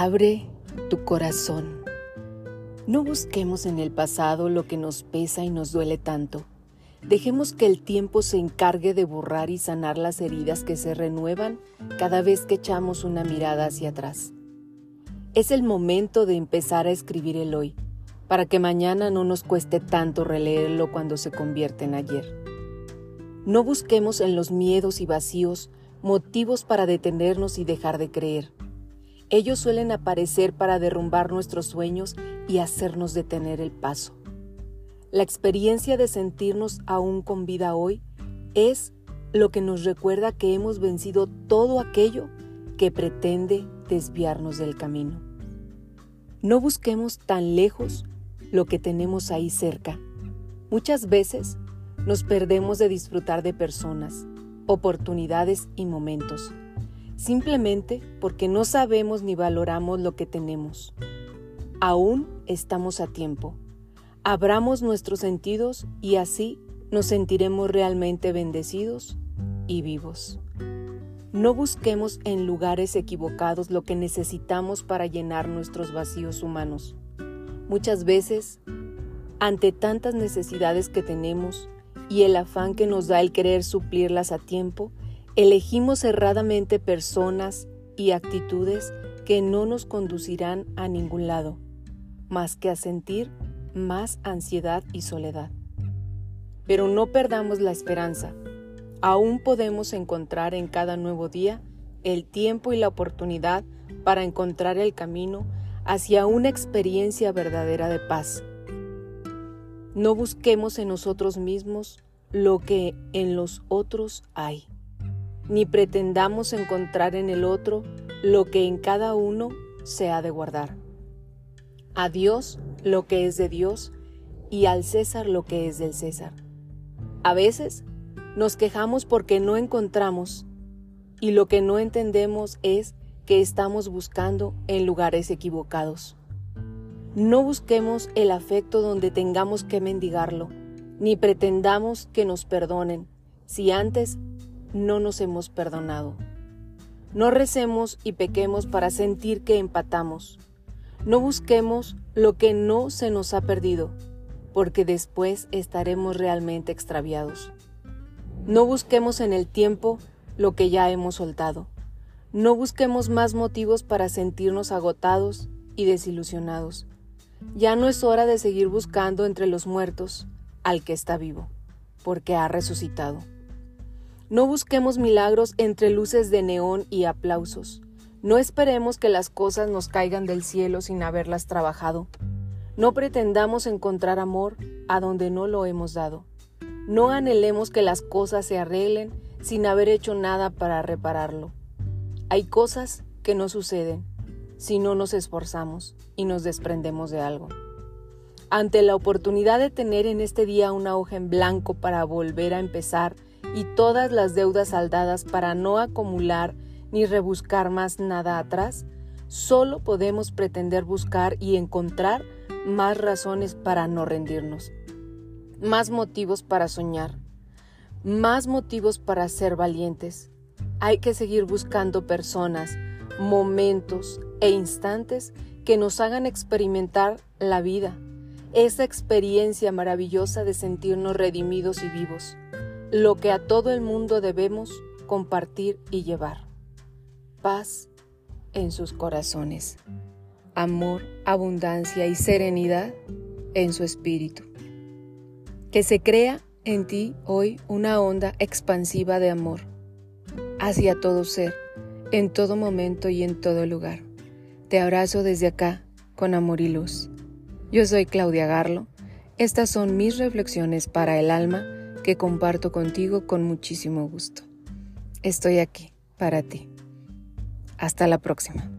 Abre tu corazón. No busquemos en el pasado lo que nos pesa y nos duele tanto. Dejemos que el tiempo se encargue de borrar y sanar las heridas que se renuevan cada vez que echamos una mirada hacia atrás. Es el momento de empezar a escribir el hoy, para que mañana no nos cueste tanto releerlo cuando se convierte en ayer. No busquemos en los miedos y vacíos motivos para detenernos y dejar de creer. Ellos suelen aparecer para derrumbar nuestros sueños y hacernos detener el paso. La experiencia de sentirnos aún con vida hoy es lo que nos recuerda que hemos vencido todo aquello que pretende desviarnos del camino. No busquemos tan lejos lo que tenemos ahí cerca. Muchas veces nos perdemos de disfrutar de personas, oportunidades y momentos simplemente porque no sabemos ni valoramos lo que tenemos. Aún estamos a tiempo. Abramos nuestros sentidos y así nos sentiremos realmente bendecidos y vivos. No busquemos en lugares equivocados lo que necesitamos para llenar nuestros vacíos humanos. Muchas veces, ante tantas necesidades que tenemos y el afán que nos da el querer suplirlas a tiempo, Elegimos erradamente personas y actitudes que no nos conducirán a ningún lado, más que a sentir más ansiedad y soledad. Pero no perdamos la esperanza. Aún podemos encontrar en cada nuevo día el tiempo y la oportunidad para encontrar el camino hacia una experiencia verdadera de paz. No busquemos en nosotros mismos lo que en los otros hay ni pretendamos encontrar en el otro lo que en cada uno se ha de guardar. A Dios lo que es de Dios y al César lo que es del César. A veces nos quejamos porque no encontramos y lo que no entendemos es que estamos buscando en lugares equivocados. No busquemos el afecto donde tengamos que mendigarlo, ni pretendamos que nos perdonen, si antes no nos hemos perdonado. No recemos y pequemos para sentir que empatamos. No busquemos lo que no se nos ha perdido, porque después estaremos realmente extraviados. No busquemos en el tiempo lo que ya hemos soltado. No busquemos más motivos para sentirnos agotados y desilusionados. Ya no es hora de seguir buscando entre los muertos al que está vivo, porque ha resucitado. No busquemos milagros entre luces de neón y aplausos. No esperemos que las cosas nos caigan del cielo sin haberlas trabajado. No pretendamos encontrar amor a donde no lo hemos dado. No anhelemos que las cosas se arreglen sin haber hecho nada para repararlo. Hay cosas que no suceden si no nos esforzamos y nos desprendemos de algo. Ante la oportunidad de tener en este día una hoja en blanco para volver a empezar y todas las deudas saldadas para no acumular ni rebuscar más nada atrás, solo podemos pretender buscar y encontrar más razones para no rendirnos, más motivos para soñar, más motivos para ser valientes. Hay que seguir buscando personas, momentos e instantes que nos hagan experimentar la vida, esa experiencia maravillosa de sentirnos redimidos y vivos lo que a todo el mundo debemos compartir y llevar. Paz en sus corazones, amor, abundancia y serenidad en su espíritu. Que se crea en ti hoy una onda expansiva de amor hacia todo ser, en todo momento y en todo lugar. Te abrazo desde acá con amor y luz. Yo soy Claudia Garlo. Estas son mis reflexiones para el alma que comparto contigo con muchísimo gusto. Estoy aquí para ti. Hasta la próxima.